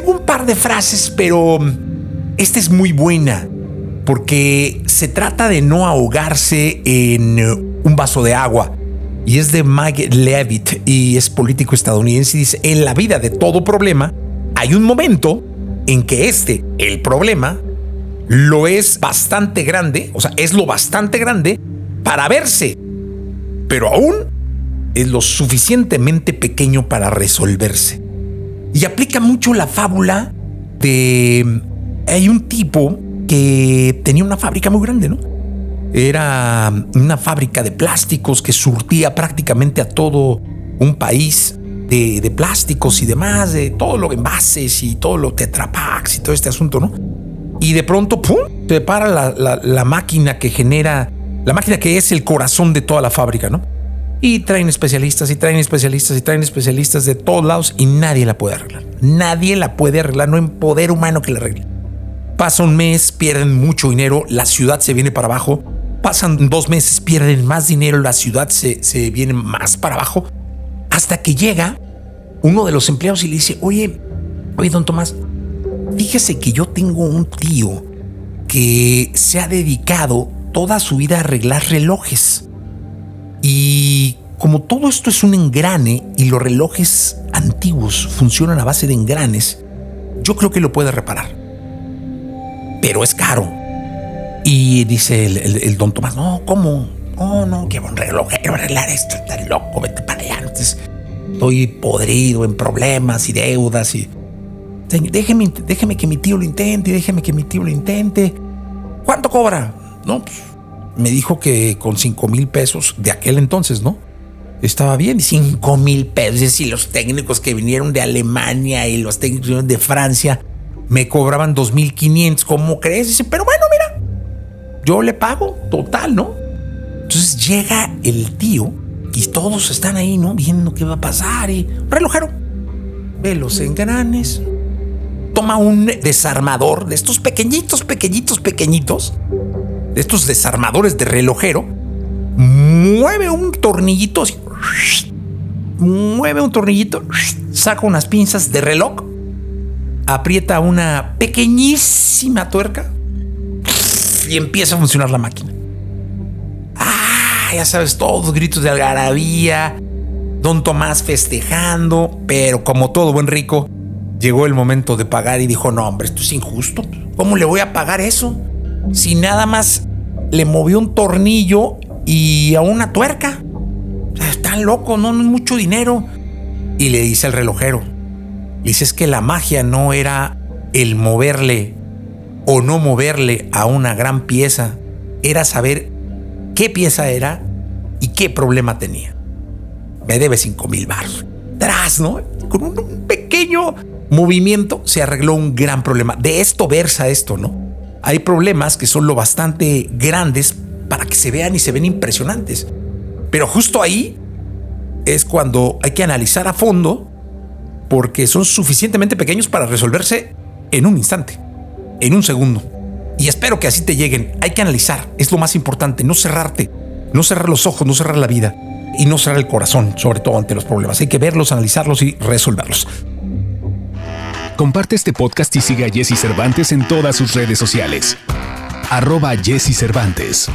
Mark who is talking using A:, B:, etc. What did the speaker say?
A: tengo un par de frases, pero esta es muy buena porque se trata de no ahogarse en un vaso de agua. Y es de Mike Levitt y es político estadounidense y dice, en la vida de todo problema hay un momento en que este, el problema, lo es bastante grande, o sea, es lo bastante grande para verse, pero aún es lo suficientemente pequeño para resolverse. Y aplica mucho la fábula de... Hay un tipo que tenía una fábrica muy grande, ¿no? Era una fábrica de plásticos que surtía prácticamente a todo un país de, plásticos y demás, de todo lo envases y todo lo tetrapacks y todo este asunto, ¿no? Y de pronto, ¡pum! Se para la máquina que genera, la máquina que es el corazón de toda la fábrica, ¿no? Y traen especialistas y traen especialistas y traen especialistas de todos lados y nadie la puede arreglar. Nadie la puede arreglar, no hay poder humano que la arregle. Pasa un mes, pierden mucho dinero, la ciudad se viene para abajo. Pasan dos meses, pierden más dinero, la ciudad se, se viene más para abajo. Hasta que llega uno de los empleados y le dice, oye, oye, don Tomás, fíjese que yo tengo un tío que se ha dedicado toda su vida a arreglar relojes. Y como todo esto es un engrane y los relojes antiguos funcionan a base de engranes, yo creo que lo puede reparar. Pero es caro. Y dice el, don Tomás, no, ¿cómo? Oh, no, qué buen relojero arreglar esto, está loco, vete para allá. Entonces, estoy podrido en problemas y deudas y... Déjeme, déjeme que mi tío lo intente, déjeme que mi tío lo intente. ¿Cuánto cobra? No, pues me dijo que con 5 mil pesos de aquel entonces, ¿no? Estaba bien, 5 mil pesos. Y los técnicos que vinieron de Alemania y los técnicos de Francia me cobraban 2.500. ¿Cómo crees? Dice, pero bueno, mira, yo le pago total, ¿no? Entonces llega el tío y todos están ahí, ¿no? Viendo qué va a pasar y relojero. Ve los engranes. Toma un desarmador de estos pequeñitos, pequeñitos, pequeñitos estos desarmadores de relojero, mueve un tornillito así, mueve un tornillito, saca unas pinzas de reloj, aprieta una pequeñísima tuerca y empieza a funcionar la máquina. Ah, ya sabes, todos gritos de algarabía, don Tomás festejando, pero como todo buen rico, llegó el momento de pagar y dijo, no, hombre, esto es injusto. ¿Cómo le voy a pagar eso? si nada más le movió un tornillo y a una tuerca? Están locos, no, no es mucho dinero. Y le dice al relojero, dice es que la magia no era el moverle o no moverle a una gran pieza, era saber qué pieza era y qué problema tenía. Me debe cinco mil baros. Tras, ¿no? Con un pequeño movimiento se arregló un gran problema. De esto versa esto, ¿no? Hay problemas que son lo bastante grandes para que se vean y se ven impresionantes. Pero justo ahí es cuando hay que analizar a fondo porque son suficientemente pequeños para resolverse en un instante, en un segundo. Y espero que así te lleguen. Hay que analizar, es lo más importante, no cerrarte, no cerrar los ojos, no cerrar la vida y no cerrar el corazón, sobre todo ante los problemas. Hay que verlos, analizarlos y resolverlos.
B: Comparte este podcast y sigue a Jesse Cervantes en todas sus redes sociales. Arroba Jesse Cervantes.